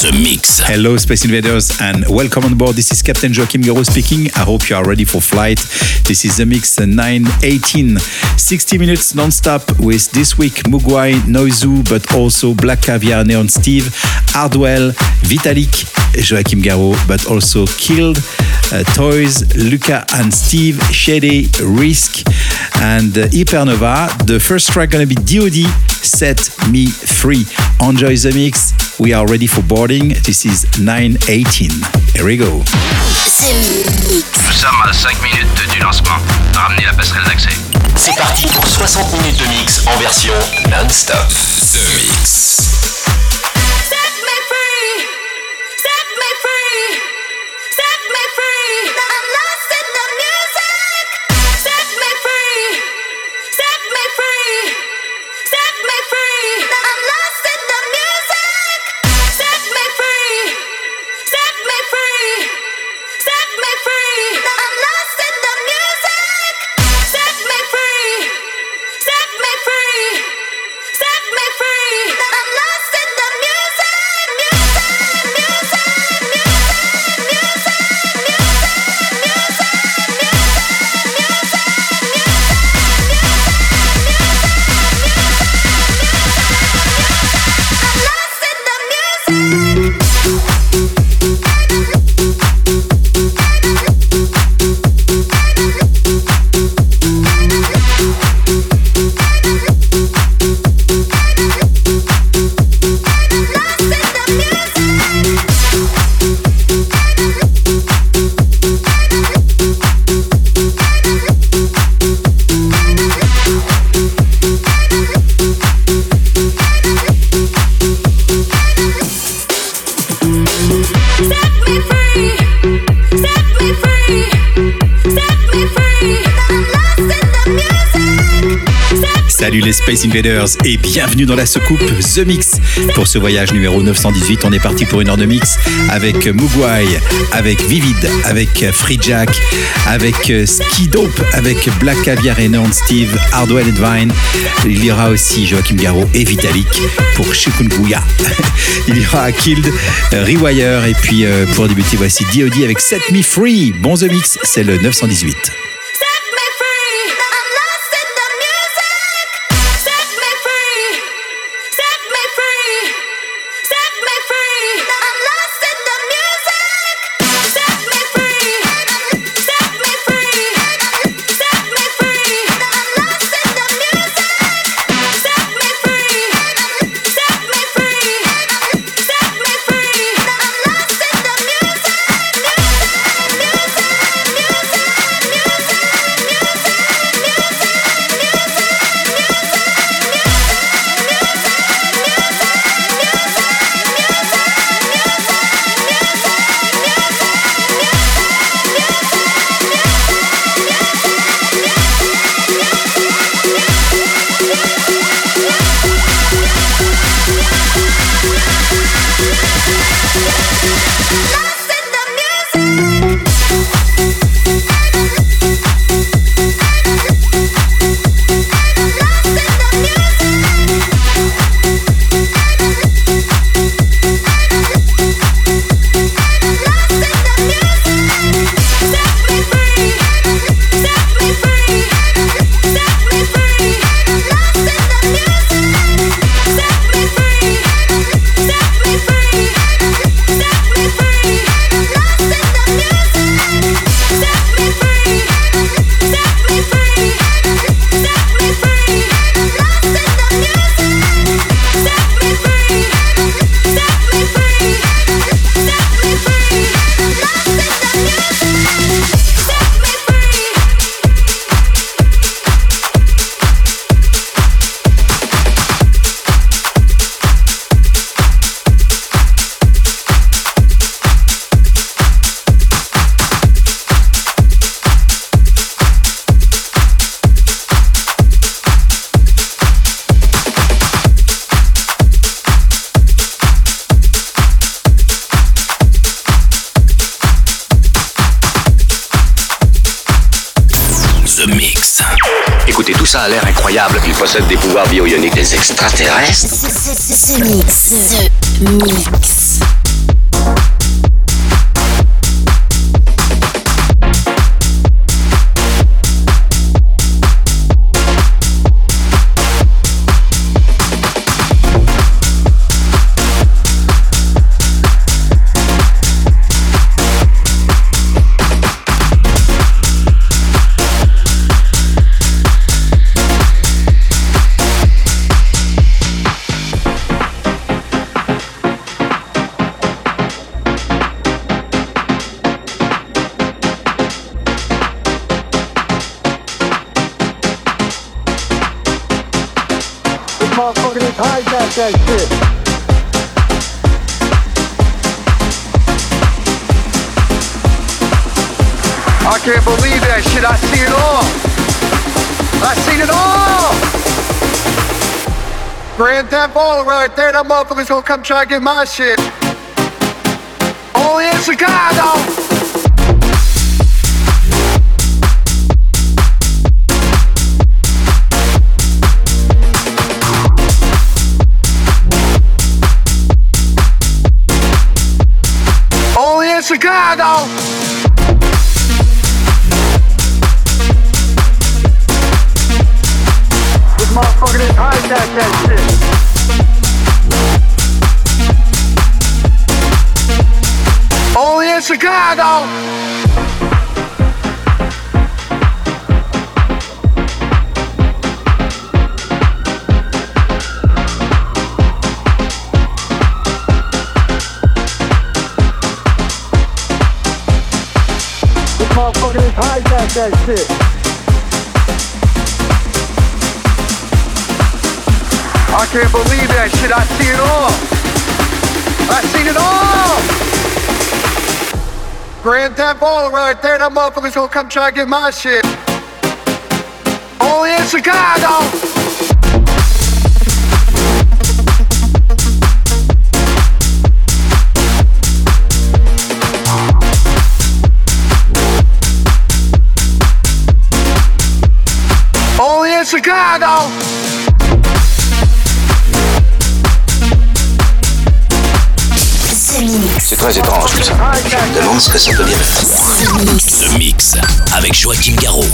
The Mix. Hello, Space Invaders, and welcome on board. This is Captain Joachim Garou speaking. I hope you are ready for flight. This is The Mix 918. 60 minutes non-stop with this week Mugwai, Noizu, but also Black Caviar, Neon Steve, Hardwell, Vitalik, Joachim Garou, but also Killed, uh, Toys, Luca and Steve, Shady, Risk, and uh, Hypernova. The first track gonna be DOD, Set Me Free. Enjoy the mix. We are ready for boarding. This is 918. Here we go. Nous sommes à 5 minutes du lancement. Ramenez la passerelle d'accès. C'est parti pour 60 minutes de mix en version non-stop. The Mix. Space Invaders et bienvenue dans la soucoupe The Mix. Pour ce voyage numéro 918, on est parti pour une heure de mix avec Mugwai, avec Vivid, avec Free Jack, avec Ski Dope, avec Black Caviar et Neon Steve, Hardwell et Divine. Il y aura aussi Joachim Garraud et Vitalik pour Chikungunya. Il y aura Killed, Rewire et puis euh, pour débuter, voici DOD avec Set Me Free. Bon The Mix, c'est le 918. Possède des pouvoirs bio-ioniques. Des extraterrestres Ce mix. I can't believe that shit. I see it all. I seen it all. Grand Theft Auto right there. That motherfucker's gonna come try and get my shit. Only in Chicago. Chicago. This motherfucker just hijacked that shit. Only in Chicago. That shit. I can't believe that shit. I see it all. I seen it all. Grand Theft right there. That motherfucker's gonna come try to get my shit. Only in Chicago. C'est très étrange tout ça. Je me demande ce que ça peut bien faire. Ce mix. Avec Joachim Garraud.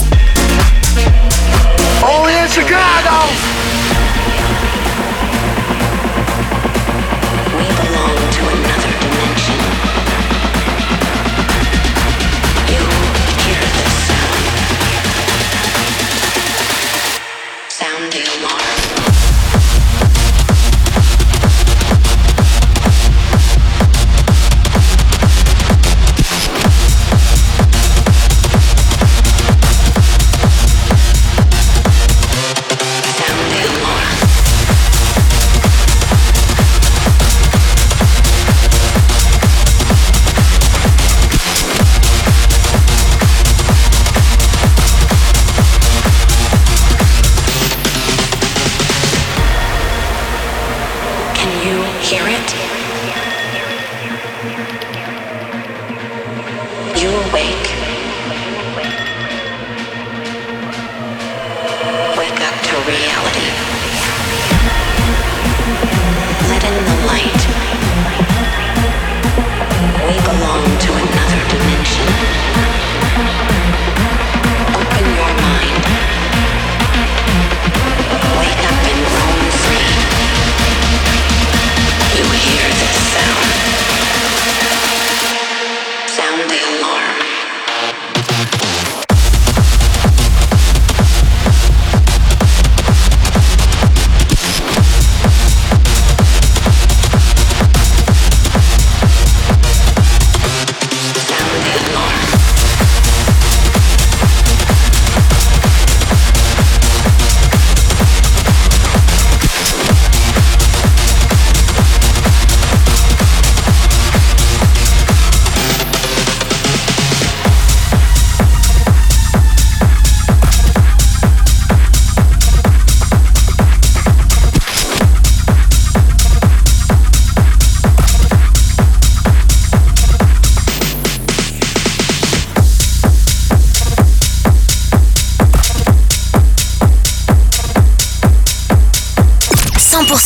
Only in Chicago. We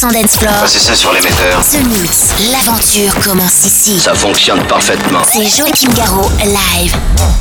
100% dance floor. C'est ça sur l'émetteur. The Mix, l'aventure commence ici. Ça fonctionne parfaitement. C'est Joachim Garraud, live.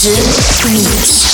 The Mix.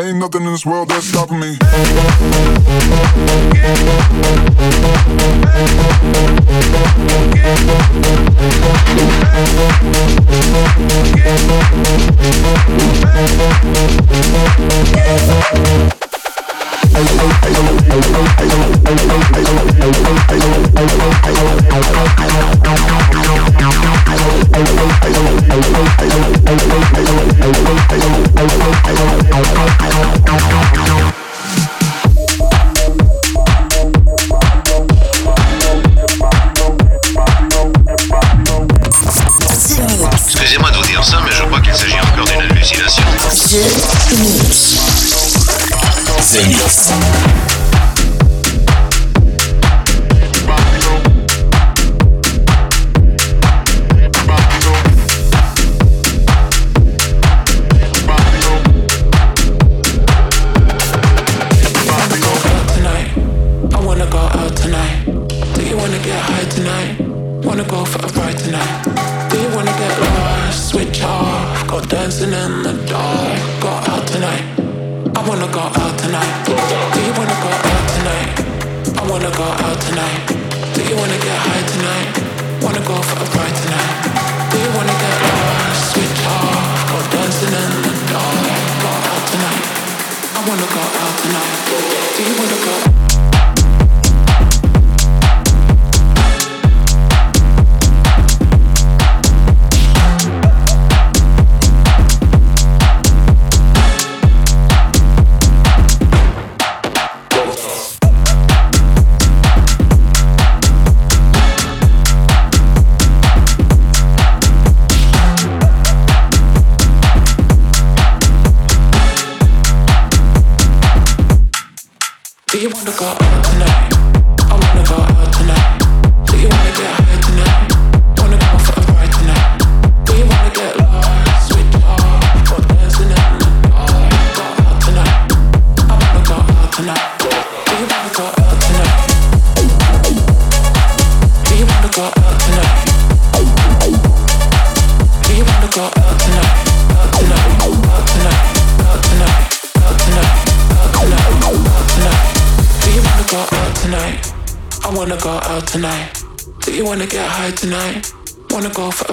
Ain't nothing in this world that's stopping me. Yeah. Excusez-moi de vous dire ça, mais je crois qu'il s'agit encore d'une hallucination. the.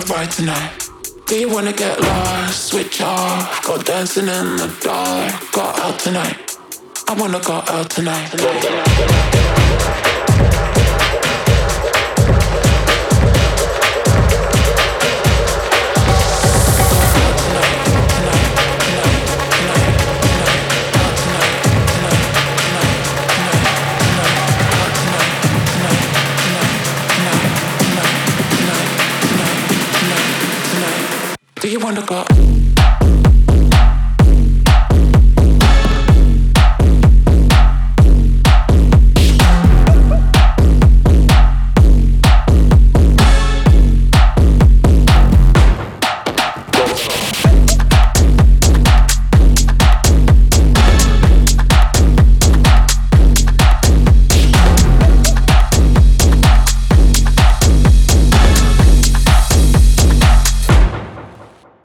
right tonight. Do you wanna get lost? Switch off. Go dancing in the dark. Go out tonight. I wanna go out tonight. tonight.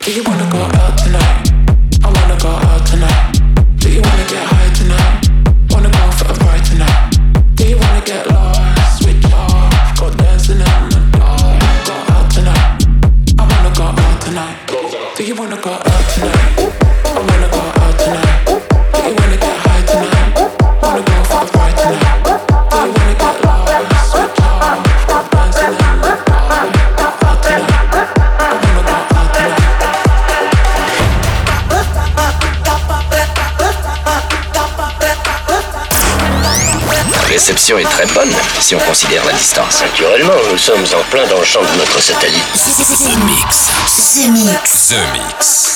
Do you wanna go out tonight? est très bonne si on considère la distance. Naturellement, nous sommes en plein dans le champ de notre satellite. The Mix. The Mix. The Mix.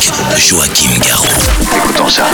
Joachim Garraud. Écoutons ça.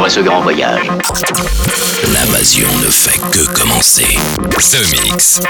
À ce grand voyage. L'invasion ne fait que commencer. The Mix.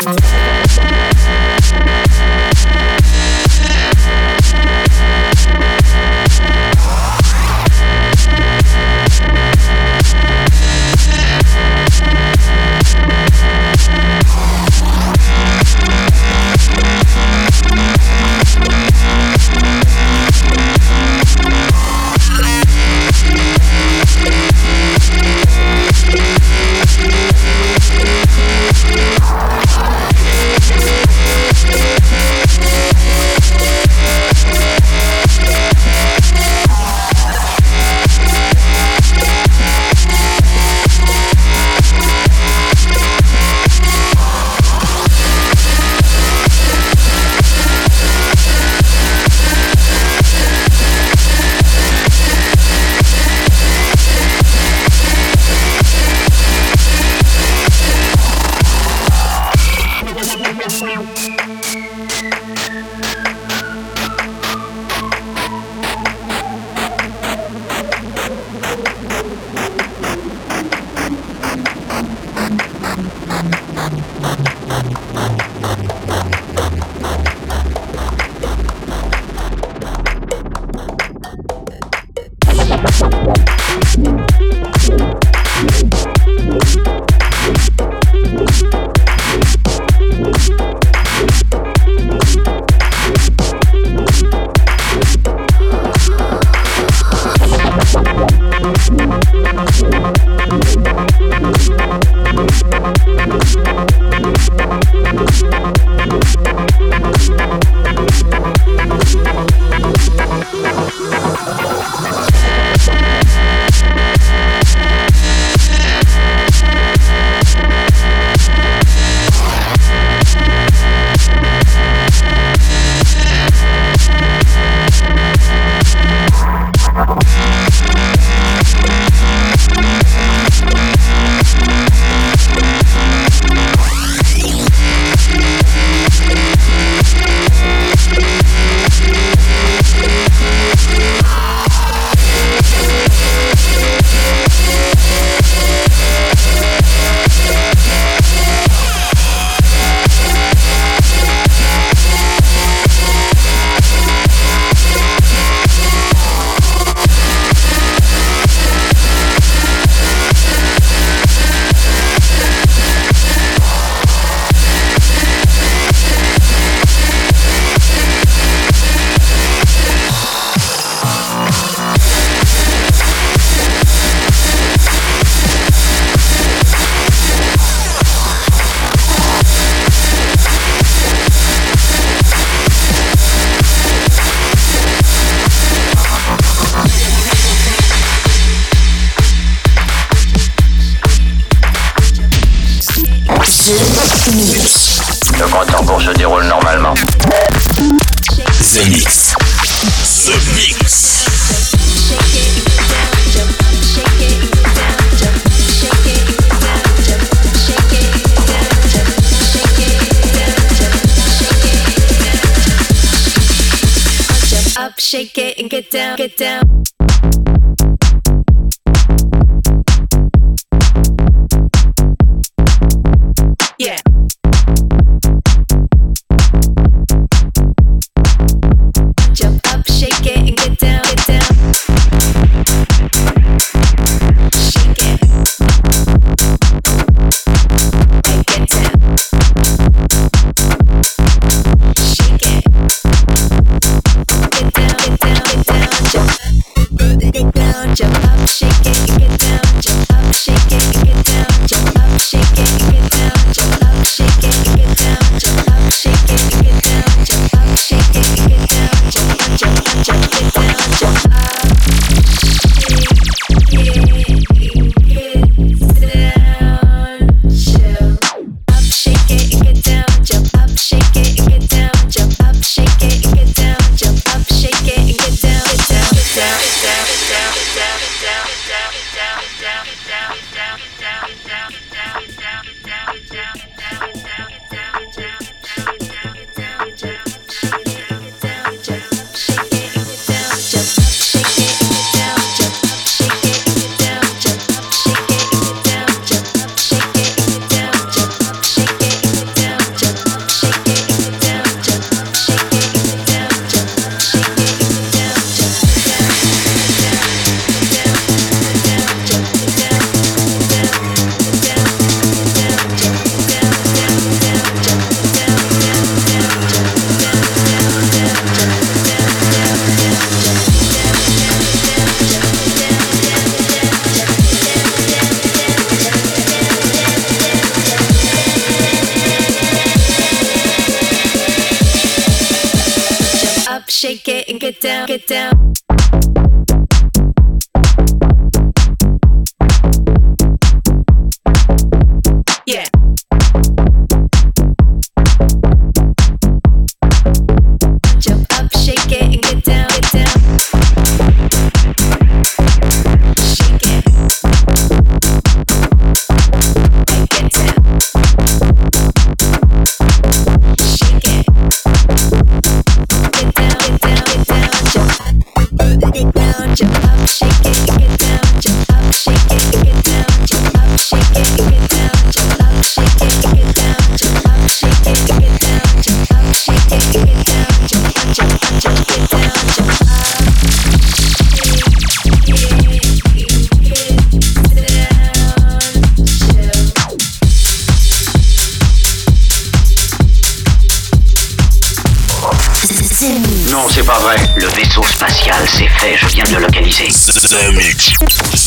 The Mix.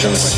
questions.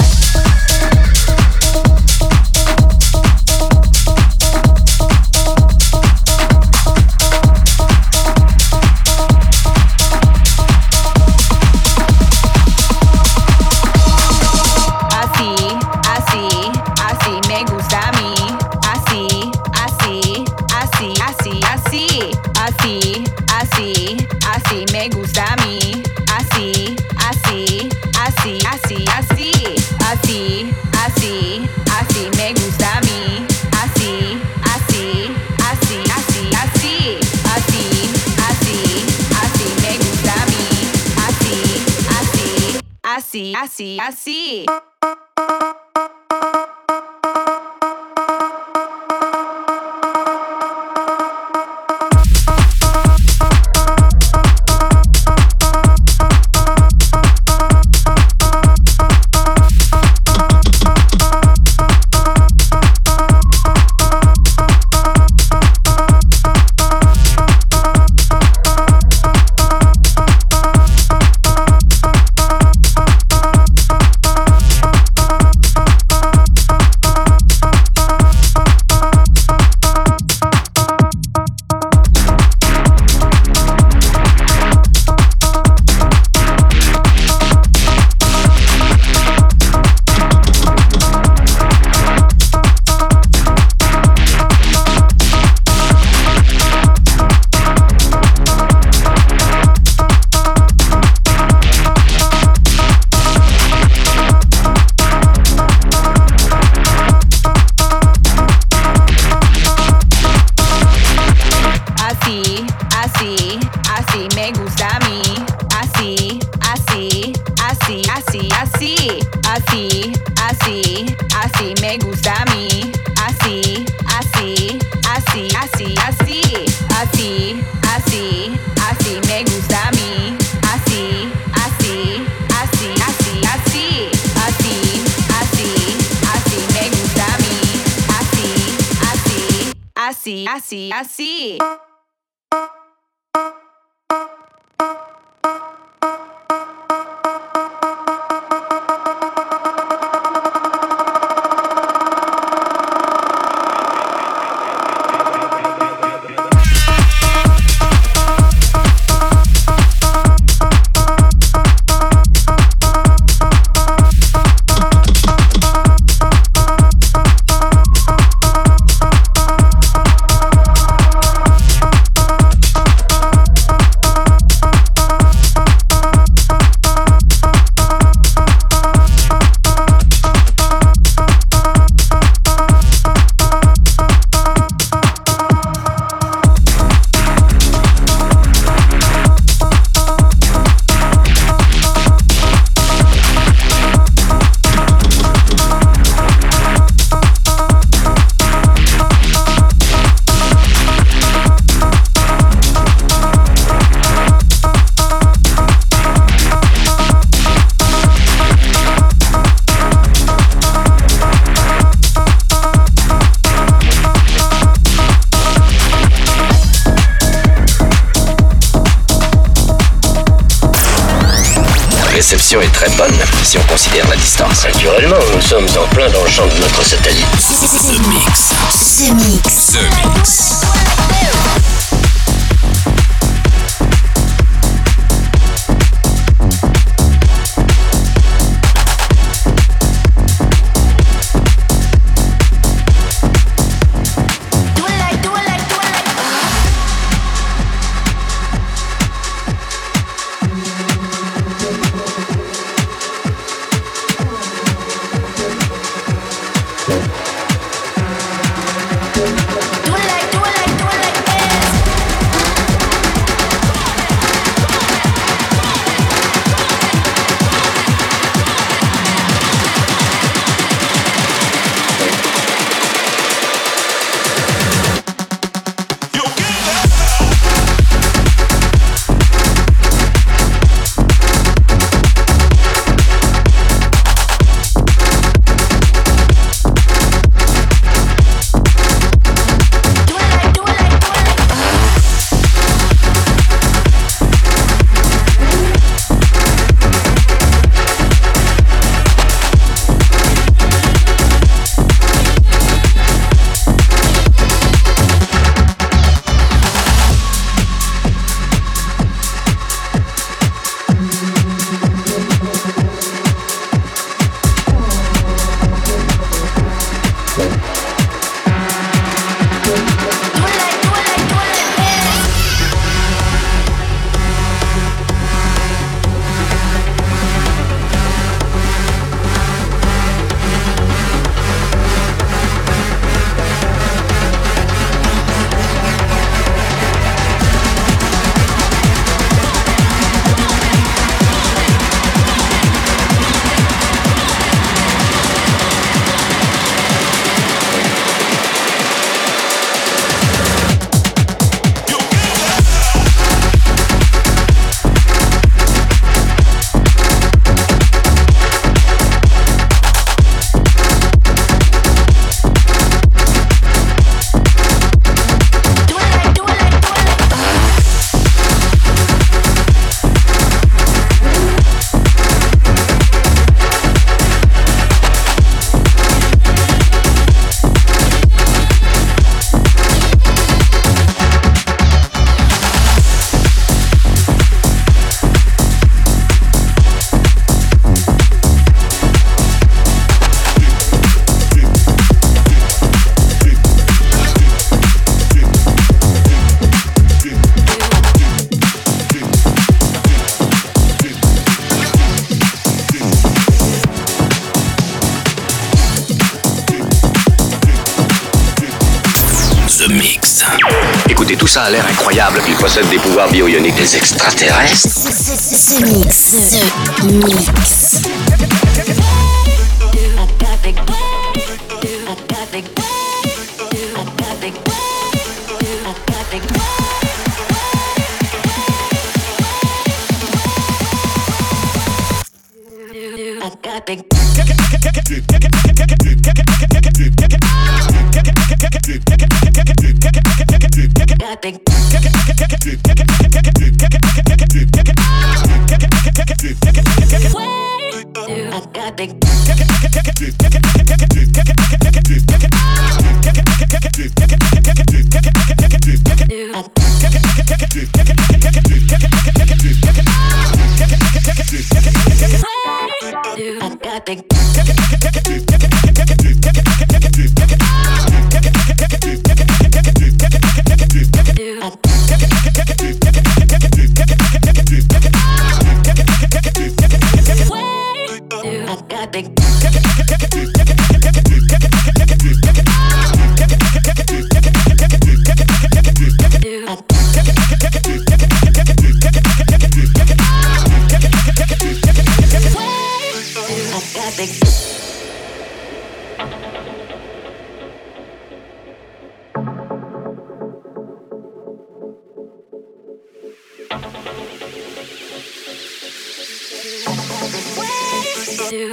así, así, así. Sommes en plein dans le champ de notre satellite. Ça a l'air incroyable. Il possède des pouvoirs bio-ioniques. Des extraterrestres Mix. Mix.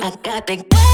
I got big.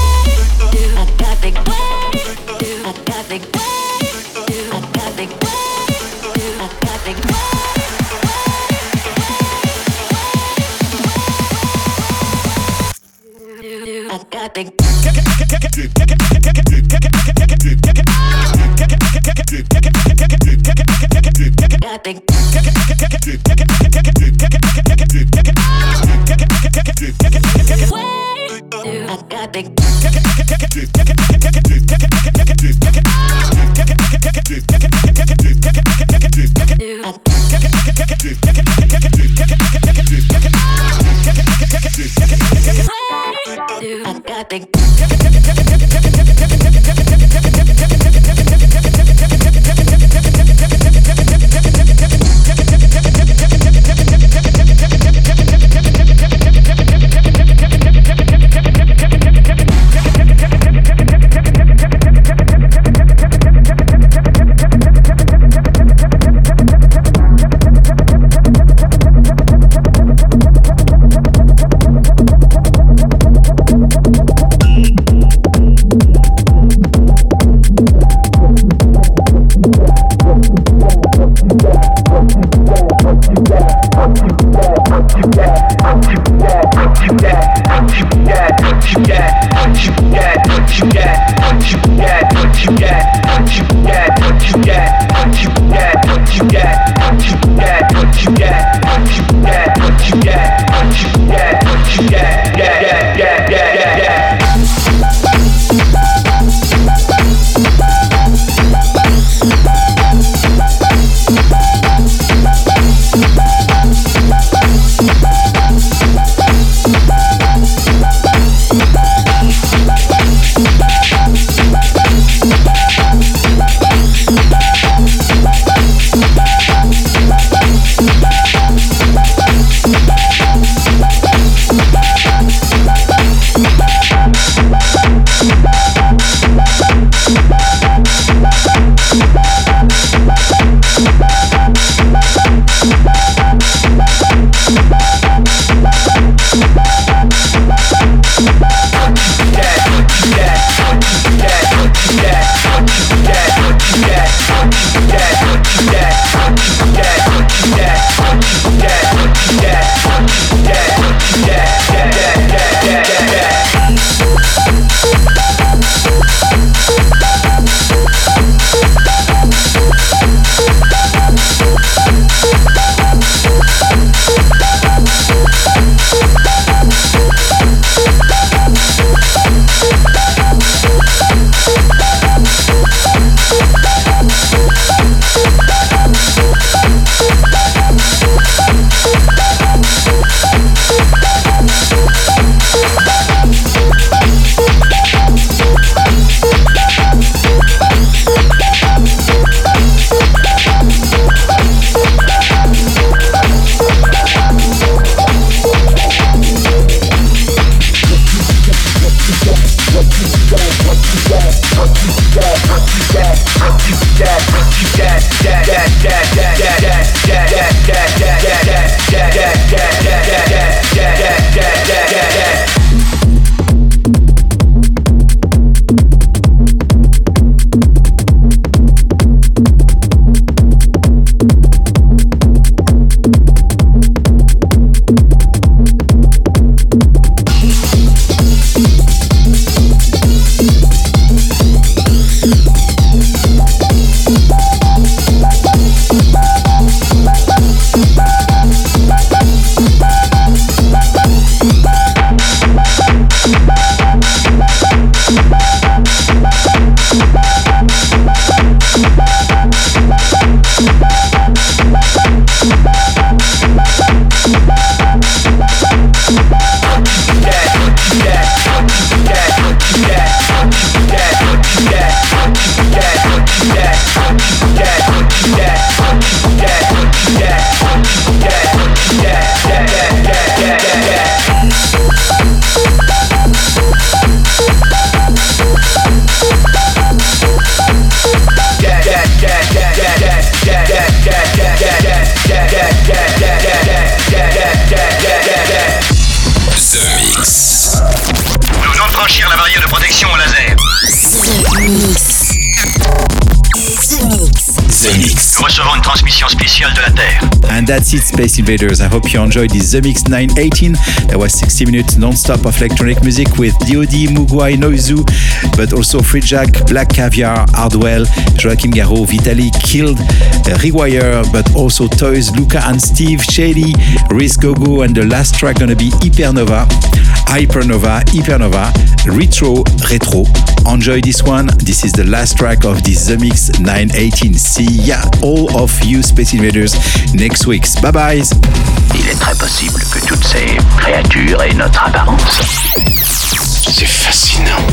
That's it, Space Invaders. I hope you enjoyed this The Mix 918. That was 60 minutes non-stop of electronic music with DOD, Mugwai, Noizu, but also Free Jack, Black Caviar, Hardwell, Joachim Garraud, Vitali, Killed, uh, Rewire, but also Toys, Luca and Steve, Shady, Riz Gogo, and the last track gonna be Hypernova. Hypernova, Hypernova, Retro, Retro. Enjoy this one. This is the last track of this The Mix 918. See ya, all of you Space Invaders, next week. Bye bye. Il est très possible que toutes ces créatures aient notre apparence. C'est fascinant.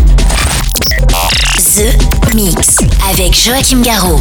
The Mix avec Joachim Garraud.